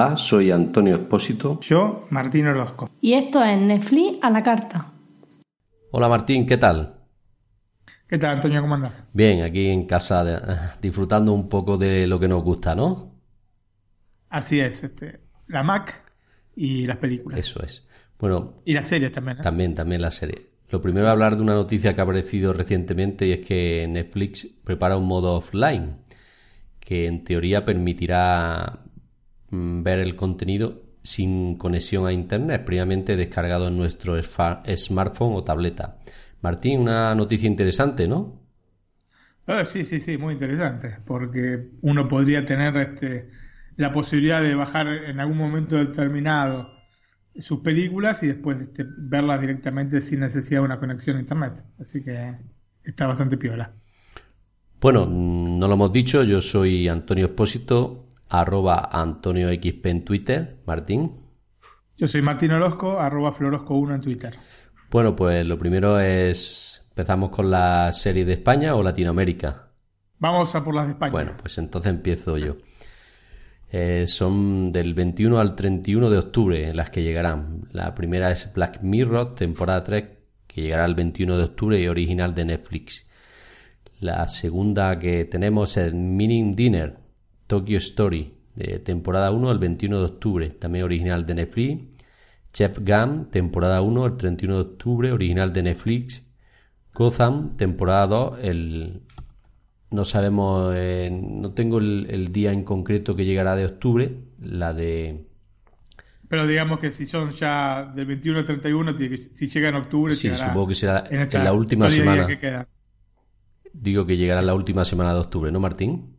Hola, soy Antonio Espósito. Yo, Martín Orozco. Y esto es Netflix a la carta. Hola Martín, ¿qué tal? ¿Qué tal, Antonio? ¿Cómo andas? Bien, aquí en casa eh, disfrutando un poco de lo que nos gusta, ¿no? Así es, este, la Mac y las películas. Eso es. Bueno. Y las series también. ¿eh? También, también las series. Lo primero es hablar de una noticia que ha aparecido recientemente y es que Netflix prepara un modo offline que en teoría permitirá ver el contenido sin conexión a internet, previamente descargado en nuestro smartphone o tableta. Martín, una noticia interesante, ¿no? Ah, sí, sí, sí, muy interesante, porque uno podría tener este, la posibilidad de bajar en algún momento determinado sus películas y después este, verlas directamente sin necesidad de una conexión a internet. Así que está bastante piola. Bueno, no lo hemos dicho, yo soy Antonio Espósito, arroba Antonio XP en Twitter, Martín. Yo soy Martín Orozco, arroba Florosco1 en Twitter. Bueno, pues lo primero es, empezamos con la serie de España o Latinoamérica. Vamos a por las de España. Bueno, pues entonces empiezo yo. Eh, son del 21 al 31 de octubre las que llegarán. La primera es Black Mirror, temporada 3, que llegará el 21 de octubre y original de Netflix. La segunda que tenemos es Meaning Dinner, Tokyo Story, de temporada 1 el 21 de octubre, también original de Netflix. Chef Gam, temporada 1 el 31 de octubre, original de Netflix. Gotham, temporada 2 el no sabemos, eh, no tengo el, día en concreto que llegará de octubre, la de... Pero digamos que si son ya del 21 al 31, si llega en octubre... Sí, supongo que será en, la última semana. Digo que llegará en la última semana de octubre, ¿no, Martín?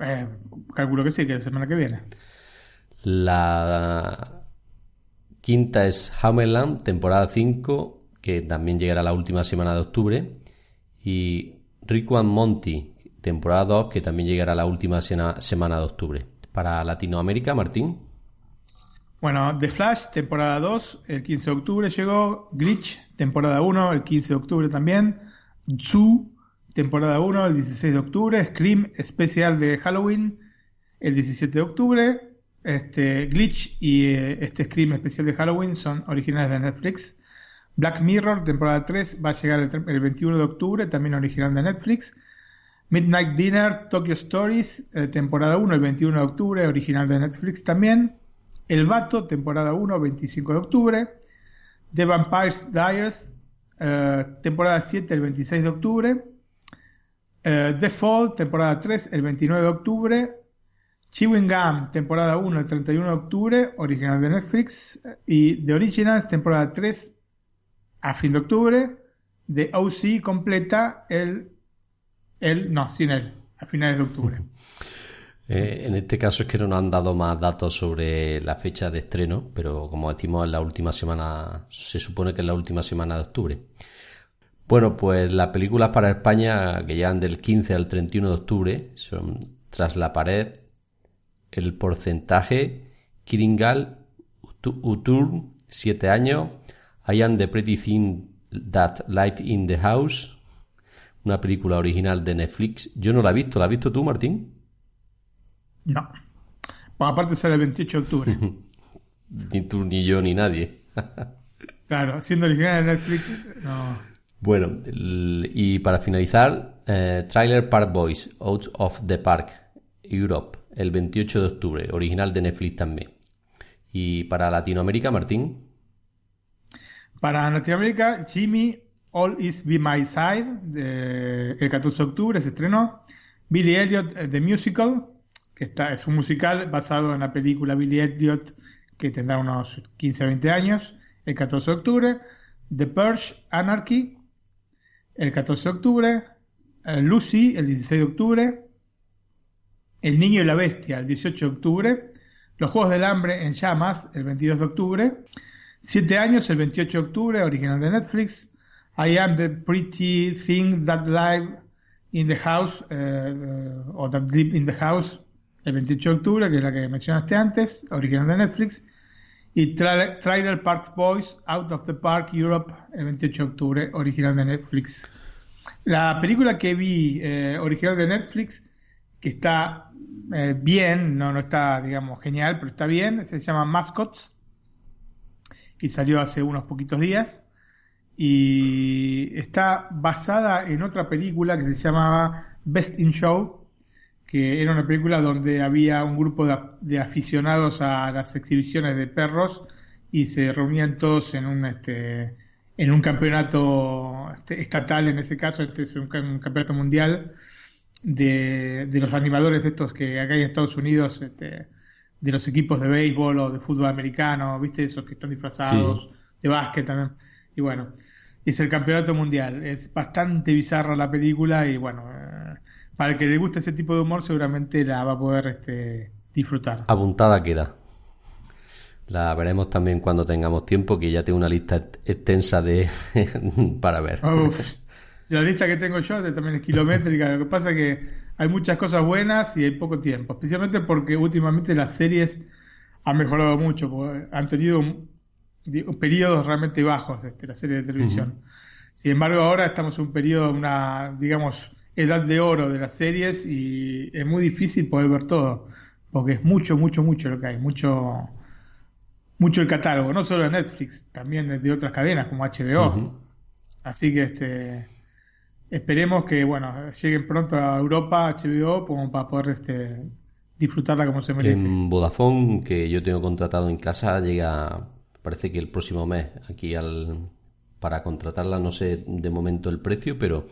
Eh, calculo que sí, que la semana que viene. La quinta es Hammerland, temporada 5, que también llegará la última semana de octubre. Y Rico and Monty, temporada 2, que también llegará la última semana de octubre. Para Latinoamérica, Martín. Bueno, The Flash, temporada 2, el 15 de octubre llegó. Glitch, temporada 1, el 15 de octubre también. Zoo, temporada 1, el 16 de octubre. Scream, especial de Halloween, el 17 de octubre. Este, Glitch y eh, este Scream especial de Halloween son originales de Netflix. Black Mirror, temporada 3, va a llegar el, 21 de octubre, también original de Netflix. Midnight Dinner, Tokyo Stories, eh, temporada 1, el 21 de octubre, original de Netflix también. El Vato, temporada 1, 25 de octubre. The Vampires Diaries, eh, temporada 7, el 26 de octubre. Eh, The Fall, temporada 3, el 29 de octubre. Chewing Gum, temporada 1, el 31 de octubre, original de Netflix. Y The Originals, temporada 3, a fin de octubre, de OC completa el, el no, sin él, a finales de octubre. Eh, en este caso es que no nos han dado más datos sobre la fecha de estreno, pero como decimos, en la última semana, se supone que es la última semana de octubre. Bueno, pues las películas para España que llegan del 15 al 31 de octubre son Tras la pared, El porcentaje, Kiringal, Utur, Siete años, I Am the Pretty Thing That Life in the House, una película original de Netflix. Yo no la he visto, ¿la has visto tú, Martín? No. Pues aparte sale el 28 de octubre. ni tú, ni yo, ni nadie. claro, siendo original de Netflix, no. Bueno, y para finalizar, eh, Trailer Park Boys, Out of the Park, Europe, el 28 de octubre, original de Netflix también. Y para Latinoamérica, Martín. Para Latinoamérica, Jimmy, All Is Be My Side, el 14 de octubre se estrenó. Billy Elliot, eh, The Musical, que está, es un musical basado en la película Billy Elliot, que tendrá unos 15 o 20 años, el 14 de octubre. The Purge, Anarchy, el 14 de octubre. Eh, Lucy, el 16 de octubre. El Niño y la Bestia, el 18 de octubre. Los Juegos del Hambre en Llamas, el 22 de octubre. Siete años, el 28 de octubre, original de Netflix. I Am the Pretty Thing That Live in the House, eh, o That Live in the House, el 28 de octubre, que es la que mencionaste antes, original de Netflix. Y Trailer Park Boys, Out of the Park Europe, el 28 de octubre, original de Netflix. La película que vi, eh, original de Netflix, que está eh, bien, no, no está, digamos, genial, pero está bien, se llama Mascots y salió hace unos poquitos días y está basada en otra película que se llamaba Best in Show, que era una película donde había un grupo de, aficionados a las exhibiciones de perros y se reunían todos en un este en un campeonato este, estatal en ese caso este es un, campeonato mundial de, de, los animadores estos que acá en Estados Unidos este, de los equipos de béisbol o de fútbol americano viste esos que están disfrazados de básquet también. Y bueno es el campeonato mundial. Es bastante bizarra la película y bueno eh, para el que le guste ese tipo de humor seguramente la va a poder este, disfrutar apuntada queda la veremos también cuando tengamos tiempo, que ya tengo una lista extensa de para ver. la lista que tengo yo también es kilométrica. Lo que pasa es que hay muchas cosas buenas y hay poco tiempo. Especialmente porque últimamente las series han mejorado mucho. Han tenido un, periodos realmente bajos este, la serie de televisión. Sin embargo, ahora estamos en un periodo, una, digamos, edad de oro de las series y es muy difícil poder ver todo. Porque es mucho, mucho, mucho lo que hay. Mucho mucho el catálogo, no solo de Netflix, también de otras cadenas como HBO. Así que este esperemos que bueno lleguen pronto a Europa HBO como para poder este disfrutarla como se merece. En Vodafone, que yo tengo contratado en casa, llega parece que el próximo mes aquí al para contratarla, no sé de momento el precio, pero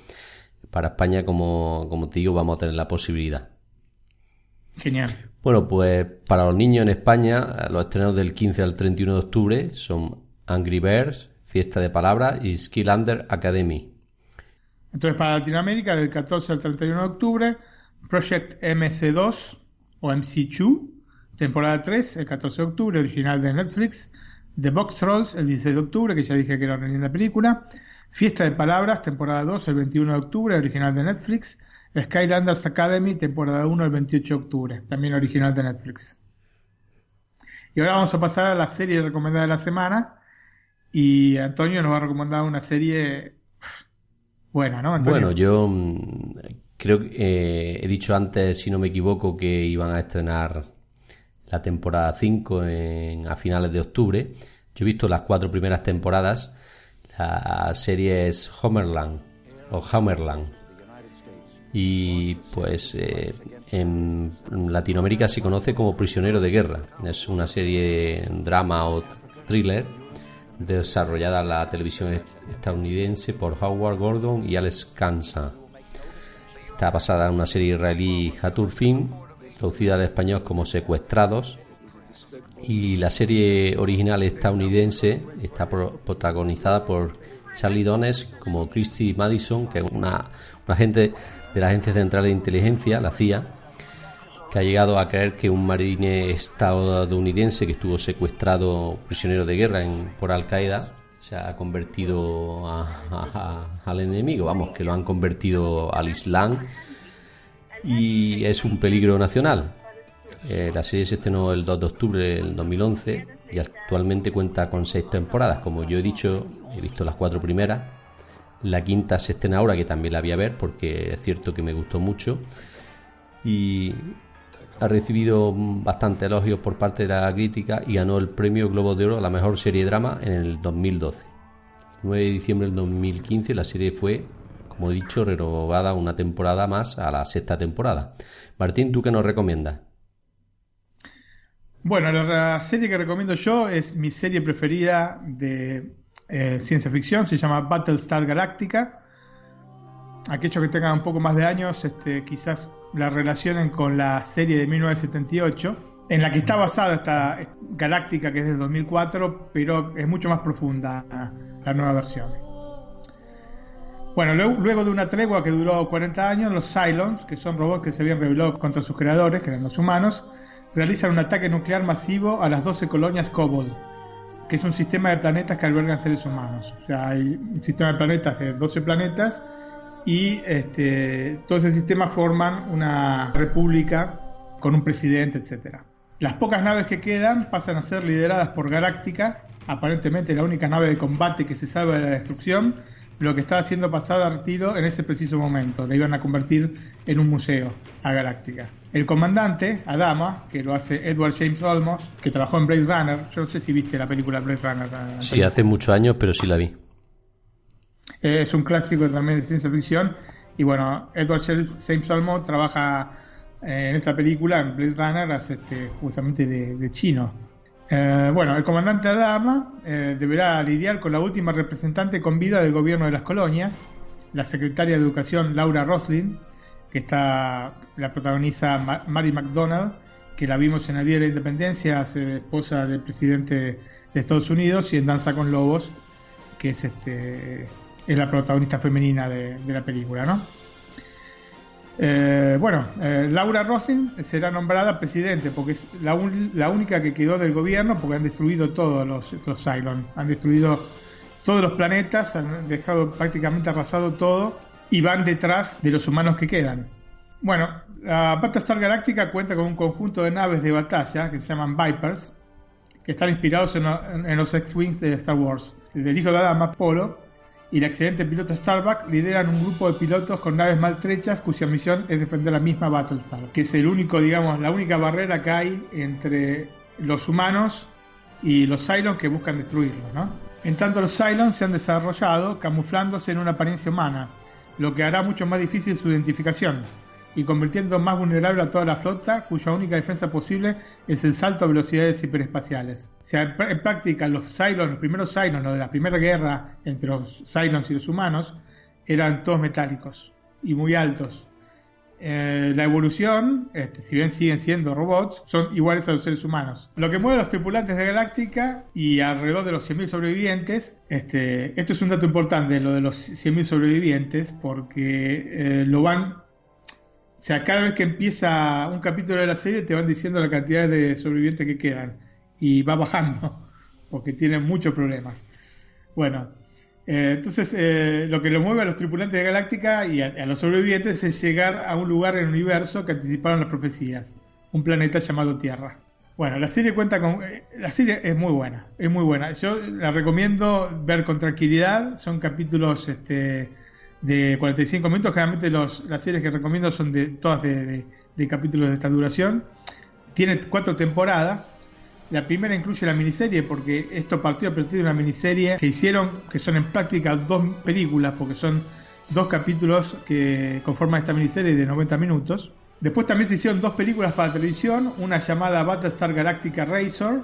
para España, como, como te digo, vamos a tener la posibilidad. Genial. Bueno, pues para los niños en España, los estrenos del 15 al 31 de octubre son Angry Birds, Fiesta de Palabras y Skillander Academy. Entonces, para Latinoamérica, del 14 al 31 de octubre, Project MC2 o MC2, temporada 3, el 14 de octubre, original de Netflix. The Box Trolls, el 16 de octubre, que ya dije que era una linda película. Fiesta de Palabras, temporada 2, el 21 de octubre, original de Netflix. Skylanders Academy, temporada 1, el 28 de octubre, también original de Netflix. Y ahora vamos a pasar a la serie recomendada de la semana. Y Antonio nos va a recomendar una serie buena, ¿no? Bueno, yo mm, creo que eh, he dicho antes, si no me equivoco, que iban a estrenar la temporada 5 a finales de octubre. Yo he visto las cuatro primeras temporadas. La serie es Homerland o Homerland y pues eh, en Latinoamérica se conoce como Prisionero de Guerra. Es una serie drama o thriller desarrollada en la televisión estadounidense por Howard Gordon y Alex Kansa. Está basada en una serie israelí Hatur traducida al español como Secuestrados. Y la serie original estadounidense está protagonizada por Charlie Dones como Christy Madison, que es una, agente de la Agencia Central de Inteligencia, la CIA, que ha llegado a creer que un marine estadounidense que estuvo secuestrado prisionero de guerra en, por Al Qaeda se ha convertido al enemigo, vamos, que lo han convertido al Islam y es un peligro nacional. Eh, la serie se estrenó el 2 de octubre del 2011 y actualmente cuenta con seis temporadas. Como yo he dicho, he visto las cuatro primeras la quinta se estrena ahora, que también la voy a ver porque es cierto que me gustó mucho. Y ha recibido bastante elogios por parte de la crítica y ganó el premio Globo de Oro a la mejor serie de drama en el 2012. El 9 de diciembre del 2015 la serie fue, como he dicho, renovada una temporada más a la sexta temporada. Martín, ¿tú qué nos recomiendas? Bueno, la serie que recomiendo yo es mi serie preferida de eh, ciencia ficción, se llama Battlestar Galactica. Aquellos que tengan un poco más de años, este, quizás la relacionen con la serie de 1978, en la que está basada esta Galáctica que es del 2004, pero es mucho más profunda la nueva versión. Bueno, luego de una tregua que duró 40 años, los Cylons, que son robots que se habían rebelado contra sus creadores, que eran los humanos, realizan un ataque nuclear masivo a las 12 colonias Kobold, que es un sistema de planetas que albergan seres humanos. O sea, hay un sistema de planetas de 12 planetas y este, todo ese sistema forman una república con un presidente, etcétera. Las pocas naves que quedan pasan a ser lideradas por Galáctica, aparentemente la única nave de combate que se salva de la destrucción, lo que estaba siendo pasado a retiro en ese preciso momento. Le iban a convertir en un museo a Galáctica. El comandante, Adama, que lo hace Edward James Olmos, que trabajó en Blade Runner. Yo no sé si viste la película Blade Runner. Sí, hace muchos años, pero sí la vi. Eh, es un clásico también de ciencia ficción. Y bueno, Edward James Olmos trabaja eh, en esta película, en Blade Runner, hace este, justamente de chino eh, bueno, el comandante Adama eh, deberá lidiar con la última representante con vida del gobierno de las colonias, la secretaria de Educación Laura Roslin, que está la protagoniza Mary McDonald, que la vimos en el Día de la Independencia, esposa del presidente de Estados Unidos, y en Danza con Lobos, que es este es la protagonista femenina de, de la película, ¿no? Eh, bueno, eh, Laura Roslin será nombrada presidente porque es la, única que quedó del gobierno porque han destruido todos los, los han destruido todos los planetas, han dejado prácticamente arrasado todo y van detrás de los humanos que quedan. Bueno, la Battlestar Galáctica cuenta con un conjunto de naves de batalla que se llaman Vipers, que están inspirados en, los X-Wings de Star Wars. El hijo de Adam, Apolo, y el excelente piloto Starbuck lideran un grupo de pilotos con naves maltrechas cuya misión es defender la misma Battlestar, que es el único, digamos, la única barrera que hay entre los humanos y los Cylons que buscan destruirlo. En tanto los Cylons se han desarrollado camuflándose en una apariencia humana, lo que hará mucho más difícil su identificación y convirtiendo más vulnerable a toda la flota, cuya única defensa posible es el salto a velocidades hiperespaciales. En práctica, los Cylons, los primeros Cylons, los de la primera guerra entre los Cylons y los humanos, eran todos metálicos y muy altos. Eh, la evolución, este, si bien siguen siendo robots, son iguales a los seres humanos. Lo que mueve a los tripulantes de Galáctica y alrededor de los 100.000 sobrevivientes, este, esto es un dato importante, lo de los 100.000 sobrevivientes, porque eh, lo van o sea, cada vez que empieza un capítulo de la serie te van diciendo la cantidad de sobrevivientes que quedan y va bajando porque tienen muchos problemas. Bueno, eh, entonces eh, lo que lo mueve a los tripulantes de Galáctica y a, los sobrevivientes es llegar a un lugar en el universo que anticiparon las profecías, un planeta llamado Tierra. Bueno, la serie cuenta con... Eh, la serie es muy buena, es muy buena. Yo la recomiendo ver con tranquilidad, son capítulos... este de 45 minutos. Generalmente los, las series que recomiendo son de todas de, capítulos de esta duración. Tiene cuatro temporadas. La primera incluye la miniserie porque esto partió a partir de una miniserie que hicieron, que son en práctica dos películas, porque son dos capítulos que conforman esta miniserie de 90 minutos. Después también se hicieron dos películas para televisión, una llamada Battlestar Galactica Razor,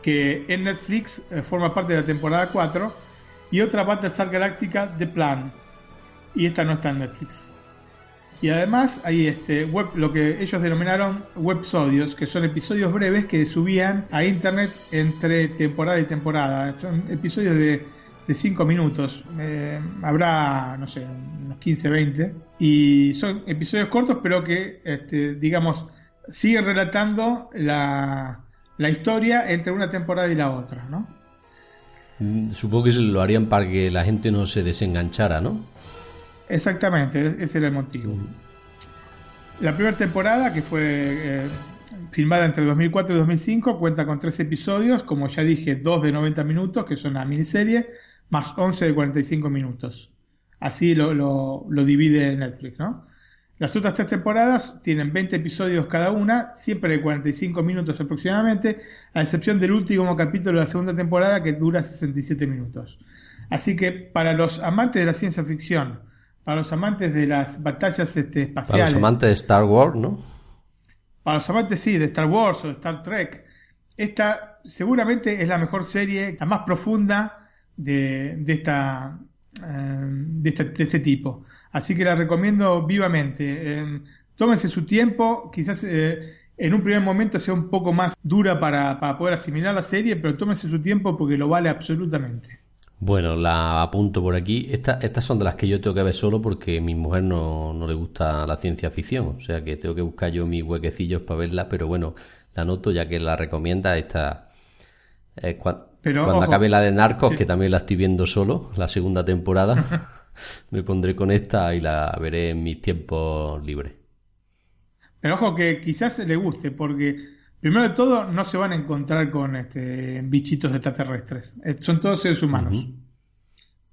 que en Netflix eh, forma parte de la temporada 4, y otra Battlestar Galactica The Plan, y esta no está en Netflix. Y además hay este web, lo que ellos denominaron websodios, que son episodios breves que subían a internet entre temporada y temporada. Son episodios de, de 5 minutos. Eh, habrá, no sé, unos 15, 20. Y son episodios cortos, pero que, este, digamos, siguen relatando la, la historia entre una temporada y la otra, ¿no? Mm, supongo que lo harían para que la gente no se desenganchara, ¿no? Exactamente, ese era el motivo. La primera temporada, que fue eh, filmada entre 2004 y 2005, cuenta con tres episodios, como ya dije, dos de 90 minutos, que son la miniserie, más 11 de 45 minutos. Así lo, lo, lo divide Netflix, ¿no? Las otras tres temporadas tienen 20 episodios cada una, siempre de 45 minutos aproximadamente, a excepción del último capítulo de la segunda temporada que dura 67 minutos. Así que para los amantes de la ciencia ficción, para los amantes de las batallas este, espaciales. Para los amantes de Star Wars, ¿no? Para los amantes, sí, de Star Wars o de Star Trek. Esta seguramente es la mejor serie, la más profunda de, de, esta, eh, de, este, tipo. Así que la recomiendo vivamente. Eh, tómense su tiempo, quizás eh, en un primer momento sea un poco más dura para, para poder asimilar la serie, pero tómense su tiempo porque lo vale absolutamente. Bueno, la apunto por aquí. estas son de las que yo tengo que ver solo porque a mi mujer no, no le gusta la ciencia ficción. O sea que tengo que buscar yo mis huequecillos para verla. Pero bueno, la anoto ya que la recomienda esta. Eh, cuando acabe la de Narcos, que también la estoy viendo solo, la segunda temporada, me pondré con esta y la veré en mis tiempos libres. Pero ojo que quizás le guste porque Primero de todo, no se van a encontrar con este, bichitos extraterrestres. Eh, son todos seres humanos.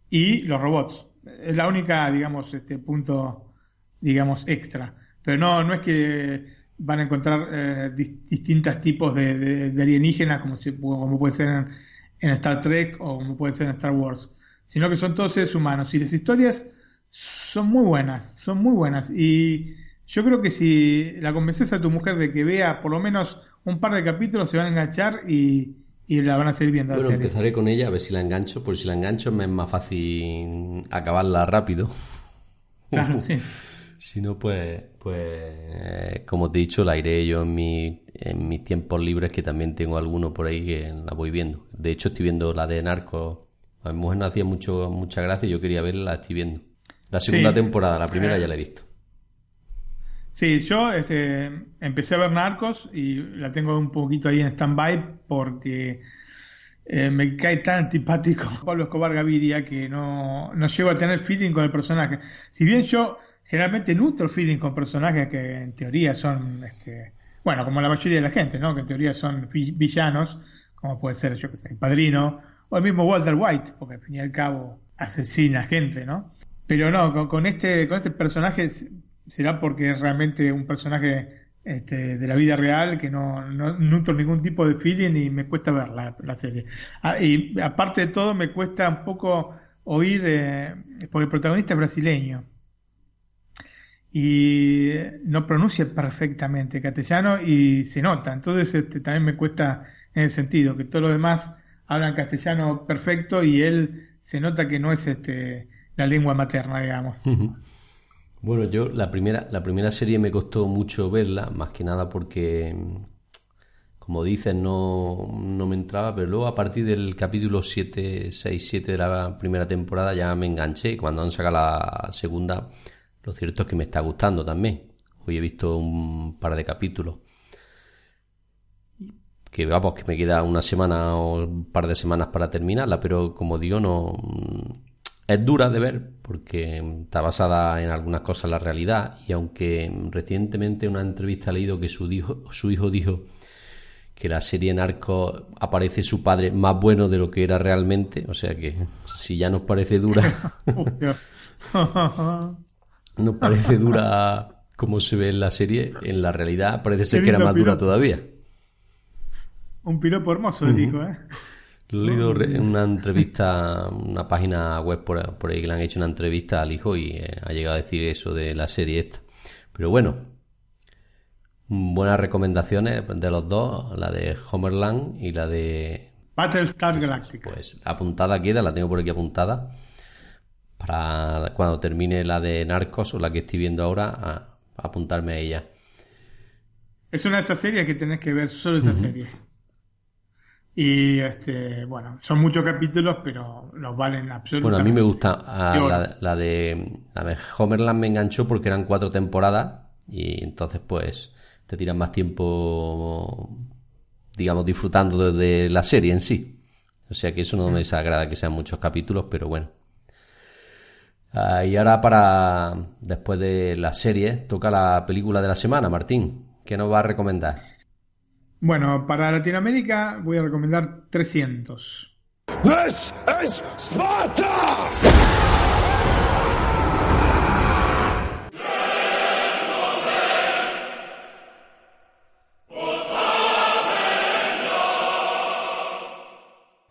y los robots. Es la única, digamos, este punto, digamos, extra. Pero no, no es que van a encontrar eh, distintos tipos de, alienígenas, como, como puede ser en, en, Star Trek o como puede ser en Star Wars, sino que son todos seres humanos. Y las historias son muy buenas, son muy buenas. Y yo creo que si la convences a tu mujer de que vea por lo menos un par de capítulos, se van a enganchar y, y la van a seguir viendo. Bueno, empezaré con ella a ver si la engancho, porque si la engancho me es más fácil acabarla rápido. Claro, sí. si no, pues, pues, como te he dicho, la iré yo en, mi, en mis tiempos libres, que también tengo alguno por ahí que la voy viendo. De hecho, estoy viendo la de Narcos. A mi mujer no hacía mucho, mucha gracia y yo quería verla, la estoy viendo. La segunda temporada, la primera ya la he visto. Sí, yo este, empecé a ver Narcos y la tengo un poquito ahí en stand-by porque eh, me cae tan antipático Pablo Escobar Gaviria que no, no llego a tener feeling con el personaje. Si bien yo generalmente nutro feeling con personajes que en teoría son, este, bueno, como la mayoría de la gente, ¿no? Que en teoría son villanos, como puede ser, yo que sé, el padrino, o el mismo Walter White, porque al fin y al cabo asesina gente, ¿no? Pero no, con, este, con este personaje será porque es realmente un personaje este, de la vida real que no, no nutro ningún tipo de feeling y me cuesta ver la, serie. Ah, y aparte de todo me cuesta un poco oír, eh, porque el protagonista es brasileño y no pronuncia perfectamente castellano y se nota. Entonces este, también me cuesta en el sentido que todos los demás hablan castellano perfecto y él se nota que no es este, la lengua materna, digamos. Bueno, yo la primera, la primera serie me costó mucho verla, más que nada porque, como dices, no, no me entraba, pero luego a partir del capítulo 7, 6, 7 de la primera temporada ya me enganché cuando han sacado la segunda, lo cierto es que me está gustando también. Hoy he visto un par de capítulos. Que vamos, que me queda una semana o un par de semanas para terminarla, pero como digo, no es dura de ver porque está basada en algunas cosas en la realidad y aunque recientemente en una entrevista he leído que su, su hijo dijo que la serie Narco aparece su padre más bueno de lo que era realmente, o sea que si ya nos parece dura, nos parece dura como se ve en la serie, en la realidad parece ser que era más dura todavía. Un piropo hermoso el hijo, ¿eh? Lo he leído en una entrevista, una página web por, ahí que le han hecho una entrevista al hijo y eh, ha llegado a decir eso de la serie esta. Pero bueno, buenas recomendaciones de los dos, la de Homerland y la de... Battlestar Galactica. Pues apuntada queda, la tengo por aquí apuntada, para cuando termine la de Narcos o la que estoy viendo ahora, a, apuntarme a ella. Es una de esas series que tenés que ver, solo esa serie. Y este, bueno, son muchos capítulos, pero los valen absolutamente. Bueno, a mí me gusta ah, la, de a ver, Homerland me enganchó porque eran cuatro temporadas y entonces pues te tiran más tiempo, digamos, disfrutando de, la serie en sí. O sea que eso no me desagrada que sean muchos capítulos, pero bueno. Ah, y ahora para, después de la serie, toca la película de la semana, Martín. ¿Qué nos va a recomendar? Bueno, para Latinoamérica voy a recomendar 300. This is Sparta!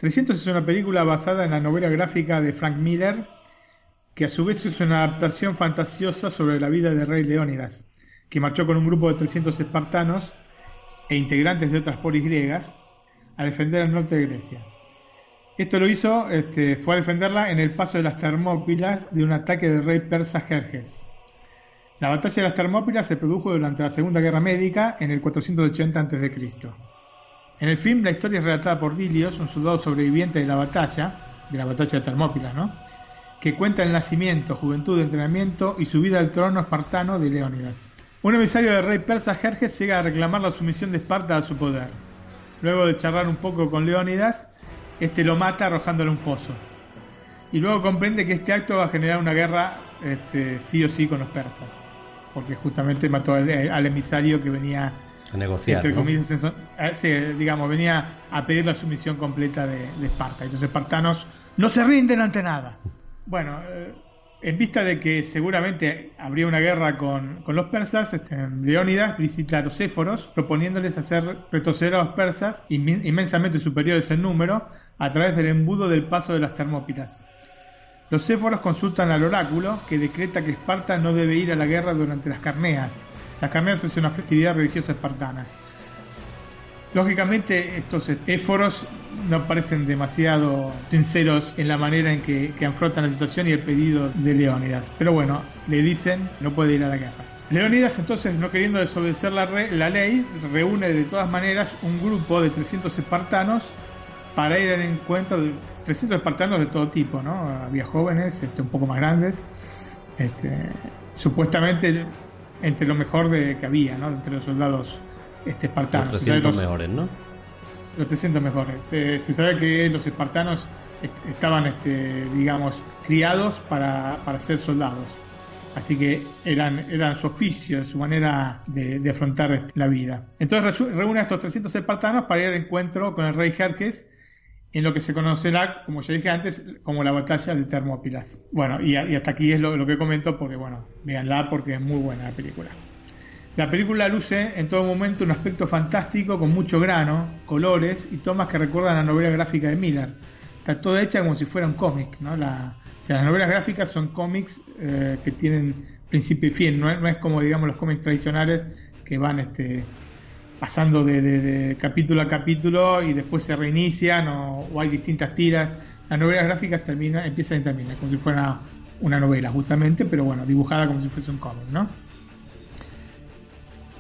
...300 es una película basada en la novela gráfica de Frank Miller... ...que a su vez es una adaptación fantasiosa sobre la vida del rey Leónidas... ...que marchó con un grupo de 300 espartanos e integrantes de otras polis griegas a defender el norte de Grecia. Esto lo hizo, este, fue a defenderla en el paso de las Termópilas de un ataque del rey persa Jerjes. La batalla de las Termópilas se produjo durante la Segunda Guerra Médica en el 480 a.C. En el film la historia es relatada por Dilios, un soldado sobreviviente de la batalla, de la batalla de Termópilas, ¿no? que cuenta el nacimiento, juventud, entrenamiento y su vida al trono espartano de Leónidas. Un emisario del rey persa Jerjes llega a reclamar la sumisión de Esparta a su poder. Luego de charlar un poco con Leónidas, este lo mata arrojándole un pozo. Y luego comprende que este acto va a generar una guerra este, sí o sí con los persas. Porque justamente mató al, emisario que venía a negociar. Eh, digamos, venía a pedir la sumisión completa de, de Esparta. Y los espartanos no se rinden ante nada. Bueno, eh, en vista de que seguramente habría una guerra con, con los persas, este, Leónidas visita a los éforos proponiéndoles hacer retroceder a los persas, inmen- inmensamente superiores en número, a través del embudo del paso de las Termópilas. Los éforos consultan al oráculo, que decreta que Esparta no debe ir a la guerra durante las carneas. Las carneas es una festividad religiosa espartana. Lógicamente, estos éforos no parecen demasiado sinceros en la manera en que, que afrontan la situación y el pedido de Leónidas. Pero bueno, le dicen no puede ir a la guerra. Leónidas, entonces, no queriendo desobedecer la, re- la ley, reúne de todas maneras un grupo de 300 espartanos para ir al encuentro de 300 espartanos de todo tipo, ¿no? Había jóvenes, este, un poco más grandes, este, supuestamente entre lo mejor de, que había, ¿no? Entre los soldados este, Los espartanos. Se sabe 300 los- mejores, ¿no? los 300 mejores. Se, se sabe que los espartanos est- estaban, este, digamos, criados para, para ser soldados. Así que eran, eran su oficio, su manera de, de afrontar la vida. Entonces reúne a estos 300 espartanos para ir al encuentro con el rey Jerjes en lo que se conocerá, como ya dije antes, como la batalla de Termópilas. Bueno, y, a- y hasta aquí es lo, lo que comento porque, bueno, véanla porque es muy buena la película. La película luce en todo momento un aspecto fantástico con mucho grano, colores y tomas que recuerdan a la novela gráfica de Miller. Está toda hecha como si fuera un cómic, ¿no? La, las novelas gráficas son cómics eh, que tienen principio y fin, no es, como digamos los cómics tradicionales que van este pasando de, de- capítulo a capítulo y después se reinician o, o hay distintas tiras. Las novelas gráficas termina, empiezan y terminan, como si fuera una novela justamente, pero bueno, dibujada como si fuese un cómic, ¿no?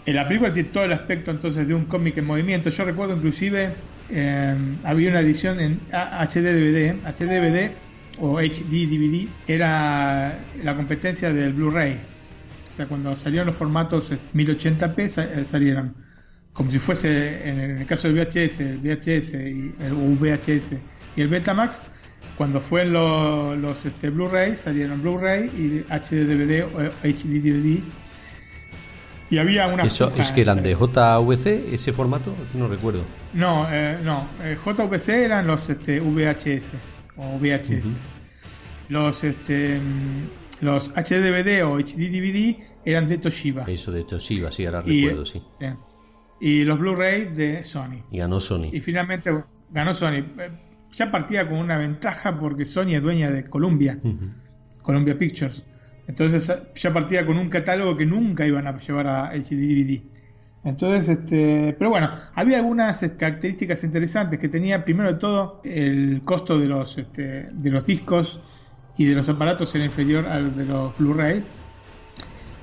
En la película tiene todo el aspecto entonces de un cómic en movimiento. Yo recuerdo inclusive eh, había una edición en HD DVD, HD DVD o HD DVD, era la competencia del Blu-ray. O sea, cuando salieron los formatos eh, 1080p sa- eh, salieron como si fuese en el caso del VHS, el VHS y el VHS y el Betamax, cuando fue en lo- los este, Blu-ray salieron Blu-ray y HD DVD o HD DVD y había una Eso es que eran de JVC, ese formato, no recuerdo. no, eh, no, eh, JVC eran los este, VHS o VHS. Los este mm, los HDVD o HD DVD eran de Toshiba. Eso de Toshiba, sí, ahora Y, recuerdo, sí. eh, y los Blu-ray de Sony. Y ganó Sony. Y finalmente ganó Sony. Eh, Ya partía con una ventaja porque Sony es dueña de Columbia, Ujú. Columbia Pictures. Entonces ya partía con un catálogo que nunca iban a llevar a HD DVD. Entonces, este, pero bueno, había algunas eh, características interesantes que tenía, primero de todo, el costo de los, este, de los discos y de los aparatos era inferior al de los Blu-ray.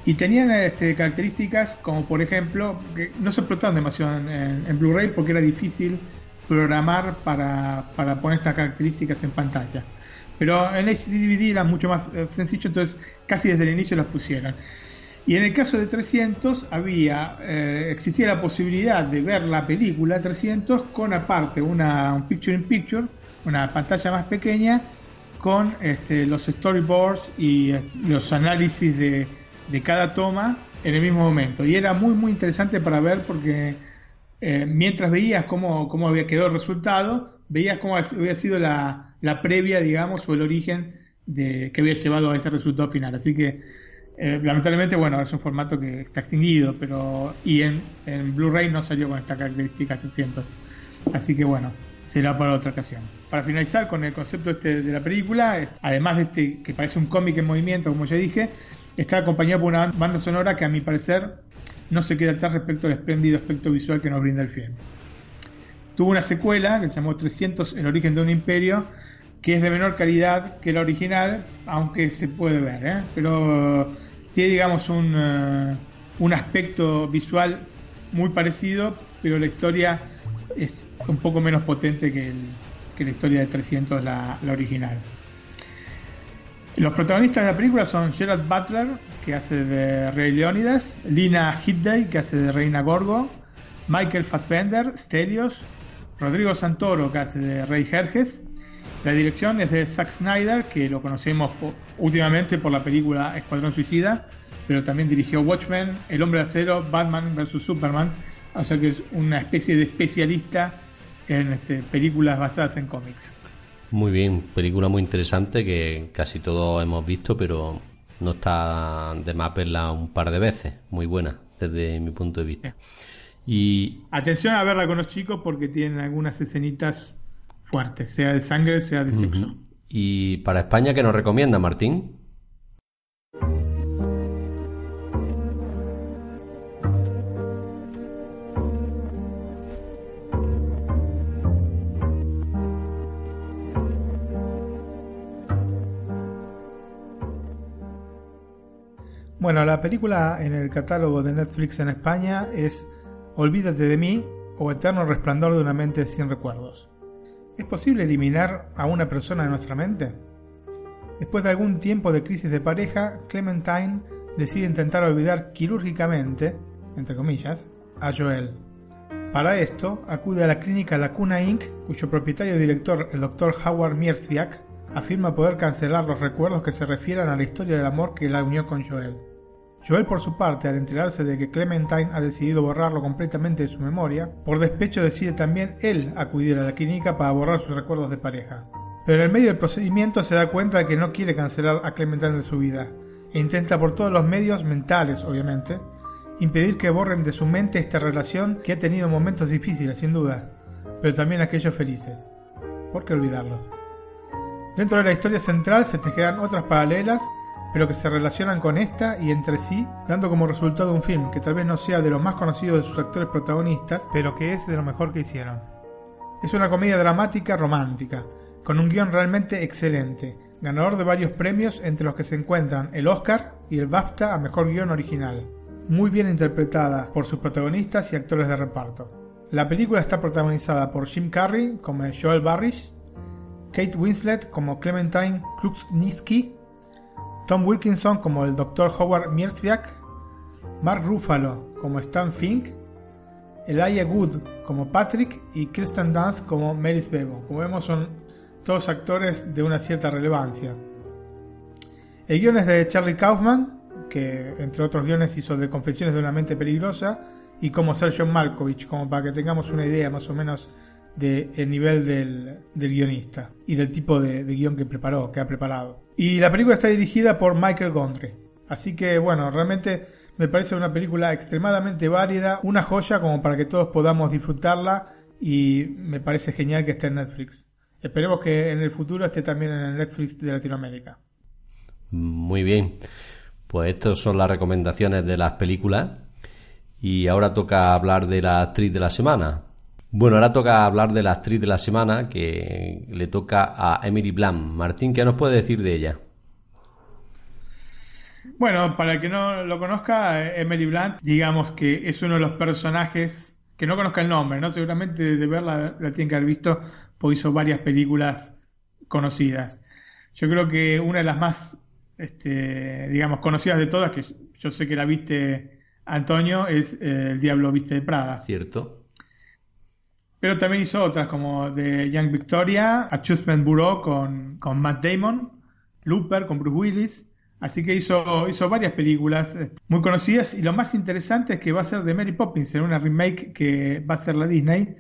Y tenían este, características como, por ejemplo, que no se explotaban demasiado en, en- en Blu-ray porque era difícil programar para, para poner estas características en pantalla. Pero en HD DVD era mucho más eh, sencillo, entonces casi desde el inicio las pusieron. Y en el caso de 300 había eh, existía la posibilidad de ver la película 300 con aparte una un picture in picture, una pantalla más pequeña con este, los storyboards y eh, los análisis de, de cada toma en el mismo momento. Y era muy muy interesante para ver porque eh, mientras veías cómo, cómo había quedado el resultado, veías cómo había sido la, la previa, digamos, o el origen de que había llevado a ese resultado final. Así que, eh, lamentablemente, bueno, es un formato que está extinguido, pero y en, en Blu-ray no salió con esta característica 600. Así que, bueno, será para otra ocasión. Para finalizar con el concepto este de la película, además de este que parece un cómic en movimiento, como ya dije, está acompañado por una banda sonora que a mi parecer no se queda atrás respecto al espléndido aspecto visual que nos brinda el film. Tuvo una secuela que se llamó 300 El origen de un imperio, que es de menor calidad que la original, aunque se puede ver, ¿eh? pero tiene digamos un, eh, un aspecto visual muy parecido, pero la historia es un poco menos potente que, que la historia de 300, la, la original. Los protagonistas de la película son Gerard Butler, que hace de Rey Leónidas, Lina Headey, que hace de Reina Gorgo, Michael Fassbender, Stelios, Rodrigo Santoro, que hace de Rey Jerjes. La dirección es de Zack Snyder, que lo conocemos po- últimamente por la película Escuadrón Suicida, pero también dirigió Watchmen, El Hombre de Acero, Batman vs. Superman, o sea que es una especie de especialista en este, películas basadas en cómics. Muy bien, película muy interesante que casi todos hemos visto, pero no está de más verla un par de veces. Muy buena, desde mi punto de vista. Y Atención a verla con los chicos porque tienen algunas escenitas fuertes, sea de sangre, sea de sexo. ¿Y para España qué nos recomienda, Martín? Bueno, la película en el catálogo de Netflix en España es Olvídate de mí o Eterno Resplandor de una mente sin recuerdos. ¿Es posible eliminar a una persona de nuestra mente? Después de algún tiempo de crisis de pareja, Clementine decide intentar olvidar quirúrgicamente, entre comillas, a Joel. Para esto, acude a la clínica Lacuna Inc., cuyo propietario y director, el Dr. Howard Mierzwiak, afirma poder cancelar los recuerdos que se refieran a la historia del amor que la unió con Joel. Joel, por su parte, al enterarse de que Clementine ha decidido borrarlo completamente de su memoria, por despecho decide también él acudir a la clínica para borrar sus recuerdos de pareja. Pero en el medio del procedimiento se da cuenta de que no quiere cancelar a Clementine de su vida, e intenta por todos los medios mentales, obviamente, impedir que borren de su mente esta relación que ha tenido momentos difíciles, sin duda, pero también aquellos felices. ¿Por qué olvidarlos? Dentro de la historia central se tejerán otras paralelas, pero que se relacionan con esta y entre sí, dando como resultado un film que tal vez no sea de los más conocidos de sus actores protagonistas, pero que es de lo mejor que hicieron. Es una comedia dramática romántica, con un guion realmente excelente, ganador de varios premios entre los que se encuentran el Oscar y el BAFTA a Mejor Guión Original, muy bien interpretada por sus protagonistas y actores de reparto. La película está protagonizada por Jim Carrey como Joel Barrish, Kate Winslet como Clementine Klukniewski, Tom Wilkinson como el Dr. Howard Mierzwiak, Mark Ruffalo como Stan Fink, Elijah Wood como Patrick y Kirsten Dunst como Melis Bebo. Como vemos son todos actores de una cierta relevancia. El guion es de Charlie Kaufman, que entre otros guiones hizo de Confesiones de una mente peligrosa, y como Sergio Malkovich, como para que tengamos una idea más o menos del nivel del, guionista y del tipo de, de, guion que preparó, que ha preparado. Y la película está dirigida por Michael Gondry. Así que bueno, realmente me parece una película extremadamente válida, una joya como para que todos podamos disfrutarla y me parece genial que esté en Netflix. Esperemos que en el futuro esté también en el Netflix de Latinoamérica. Muy bien, pues estas son las recomendaciones de las películas y ahora toca hablar de la actriz de la semana. Bueno, ahora toca hablar de la actriz de la semana que le toca a Emily Blunt. Martín, ¿qué nos puede decir de ella? Bueno, para el que no lo conozca, Emily Blunt, digamos que es uno de los personajes que no conozca el nombre, ¿no? Seguramente de verla la tienen que haber visto porque hizo varias películas conocidas. Yo creo que una de las más, este, digamos, conocidas de todas, que yo sé que la viste, Antonio, es eh, El Diablo Viste de Prada. Cierto. Pero también hizo otras como de Young Victoria, Adjustment Bureau con, con Matt Damon, Looper con Bruce Willis. Así que hizo, hizo varias películas muy conocidas y lo más interesante es que va a ser de Mary Poppins en una remake que va a ser la Disney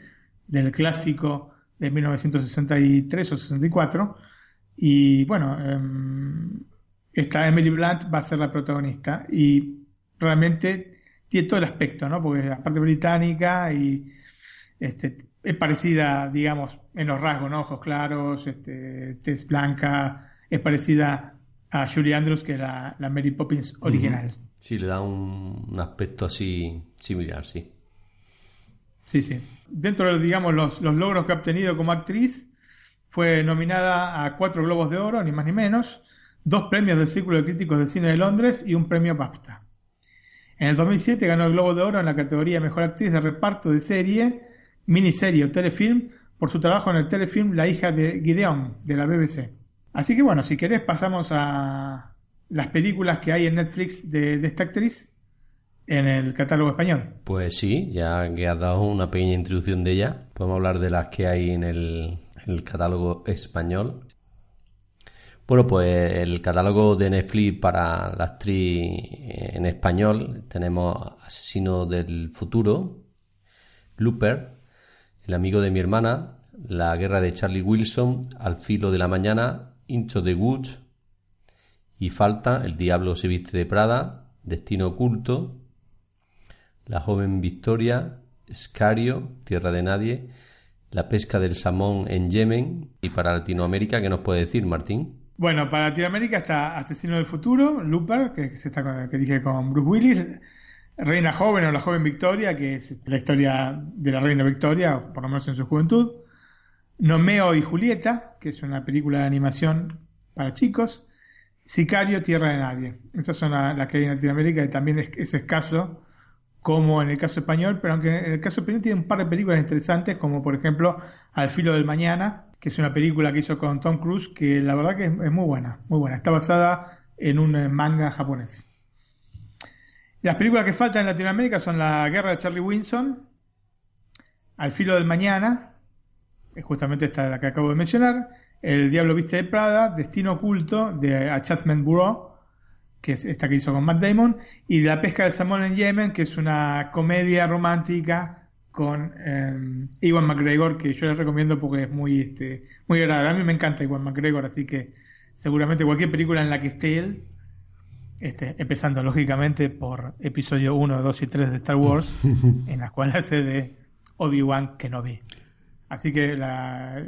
del clásico de 1963 o 64. Y bueno, eh, esta Emily Blunt va a ser la protagonista y realmente tiene todo el aspecto, ¿no? Porque es la parte británica y este, es parecida, digamos, en los rasgos, ¿no? Ojos claros, este, tez blanca, es parecida a Julie Andrews, que es la, la Mary Poppins original. Uh -huh. Sí, le da un, un, aspecto así similar, sí. Sí, sí. Dentro de, digamos, los, los logros que ha obtenido como actriz, fue nominada a cuatro Globos de Oro, ni más ni menos, dos premios del Círculo de Críticos de Cine de Londres y un premio BAFTA. En el 2007 ganó el Globo de Oro en la categoría Mejor Actriz de Reparto de Serie, Miniserie o Telefilm por su trabajo en el telefilm La hija de Gideon, de la BBC. Así que bueno, si querés pasamos a las películas que hay en Netflix de, esta actriz en el catálogo español. Pues sí, ya que has dado una pequeña introducción de ella, podemos hablar de las que hay en el, el catálogo español. Bueno, pues el catálogo de Netflix para la actriz en español tenemos Asesino del Futuro, Looper, El amigo de mi hermana, La guerra de Charlie Wilson, Al filo de la mañana, Into the Woods. Y falta El diablo se viste de Prada, Destino oculto, La joven Victoria, Scario, Tierra de nadie, La pesca del salmón en Yemen. Y para Latinoamérica, ¿qué nos puede decir, Martín? Bueno, para Latinoamérica está Asesino del Futuro, Looper, que, se está, que dije con Bruce Willis, Reina Joven o la Joven Victoria, que es la historia de la Reina Victoria, por lo menos en su juventud. Nomeo y Julieta, que es una película de animación para chicos. Sicario, Tierra de Nadie. Esas son las que hay en Latinoamérica y también es, escaso, como en el caso español, pero aunque en el caso español tiene un par de películas interesantes, como por ejemplo Al filo del mañana, que es una película que hizo con Tom Cruise, que la verdad que es, es muy buena, muy buena. Está basada en un eh, manga japonés. Las películas que faltan en Latinoamérica son La Guerra de Charlie Winson, Al filo del mañana, justamente esta la que acabo de mencionar, El Diablo Viste de Prada, Destino Oculto de Adjustment Bureau, que es esta que hizo con Matt Damon, y La Pesca del Salmón en Yemen, que es una comedia romántica con eh, Iwan McGregor, que yo les recomiendo porque es muy, este, muy agradable. A mí me encanta Iwan McGregor, así que seguramente cualquier película en la que esté él, este, empezando lógicamente por episodio 1, 2 y 3 de Star Wars, en la cual hace de Obi-Wan Kenobi. Así que la,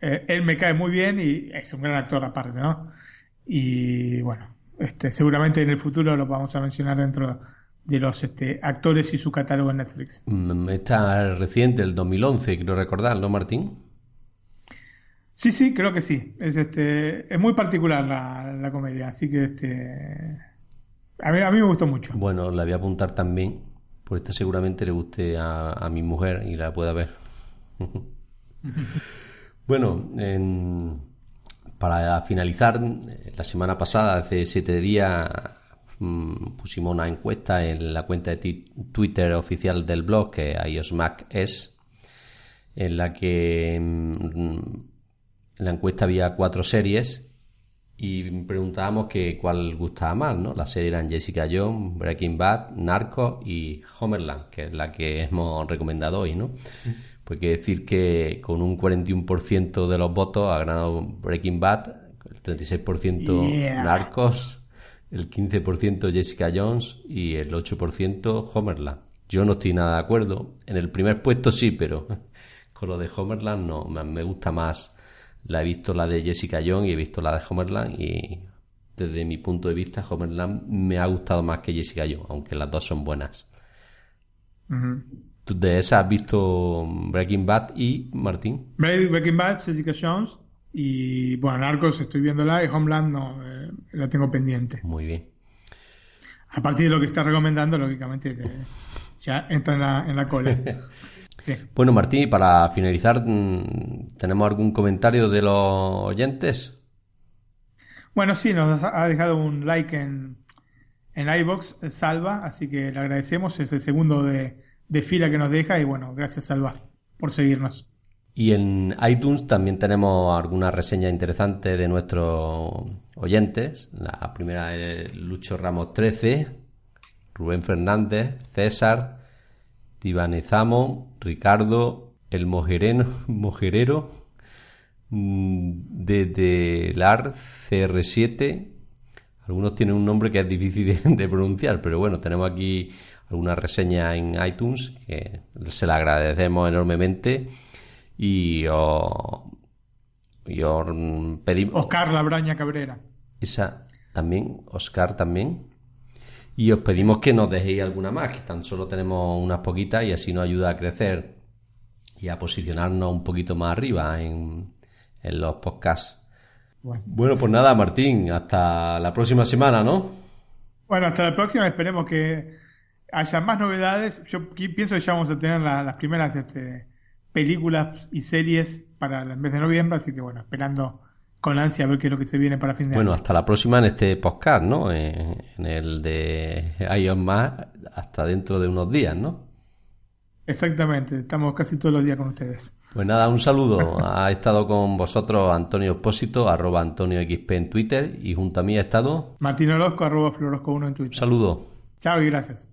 eh, él me cae muy bien y es un gran actor aparte, ¿no? Y bueno, este, seguramente en el futuro lo vamos a mencionar dentro de los este, actores y su catálogo en Netflix. Mm, está reciente, el 2011, quiero recordar, ¿no, Martín? Sí, sí, creo que sí. Es, este, es muy particular la, la comedia, así que este, a, mí, a mí me gustó mucho. Bueno, la voy a apuntar también, porque esta seguramente le guste a, a mi mujer y la pueda ver. bueno, para finalizar, la semana pasada, hace siete días, mm, pusimos una encuesta en la cuenta de Twitter oficial del blog, que es, en la que mm, en la encuesta había cuatro series y preguntábamos que cuál gustaba más, ¿no? Las series eran Jessica Jones, Breaking Bad, Narcos y Homeland, que es la que hemos recomendado hoy, ¿no? Pues quiere decir que con un 41% de los votos ha ganado Breaking Bad, el 36% Narcos, el 15% Jessica Jones y el 8% Homeland. Yo no estoy nada de acuerdo. En el primer puesto sí, pero con lo de Homeland no, me gusta más la he visto la de Jessica Jones y he visto la de Homerland y desde mi punto de vista Homerland me ha gustado más que Jessica Jones, aunque las dos son buenas. ¿Tú de esas has visto Breaking Bad y Martín? Breaking Bad, Jessica Jones y bueno, Narcos estoy viéndola y Homeland no, eh, la tengo pendiente. Muy bien. A partir de lo que está recomendando, lógicamente eh, ya entra en la, en la cola. Bueno, Martín, para finalizar, mm, ¿tenemos algún comentario de los oyentes? Bueno, sí, nos ha dejado un like en, en iBox, eh, Salva, así que le agradecemos. Es el segundo de, de fila que nos deja y bueno, gracias Salva por seguirnos. Y en iTunes también tenemos alguna reseña interesante de nuestros oyentes. La primera es Lucho Ramos 13, Rubén Fernández, César, Tibanezamo, Ricardo, el mojereno, mojerero, desde mm, LAR CR7. Algunos tienen un nombre que es difícil de, pronunciar, pero bueno, tenemos aquí alguna reseña en iTunes que se la agradecemos enormemente y os, pedimos... Oscar Labraña Cabrera. Esa también, Oscar también. Y os pedimos que nos dejéis alguna más, que tan solo tenemos unas poquitas y así nos ayuda a crecer y a posicionarnos un poquito más arriba en, los podcasts. Bueno. pues nada, Martín, hasta la próxima semana, ¿no? Bueno, hasta la próxima, esperemos que haya más novedades. Yo pienso que ya vamos a tener las primeras este, películas y series para el mes de noviembre, así que bueno, esperando con ansia a ver qué es lo que se viene para fin de año. Bueno, hasta la próxima en este podcast, ¿no? En, el de Ion Más, hasta dentro de unos días, ¿no? Exactamente, estamos casi todos los días con ustedes. Pues nada, un saludo. ha estado con vosotros Antonio Expósito, arroba Antonio XP en Twitter, y junto a mí ha estado... Martín Orozco, arroba Florosco 1 en Twitter. saludo. Chao y gracias.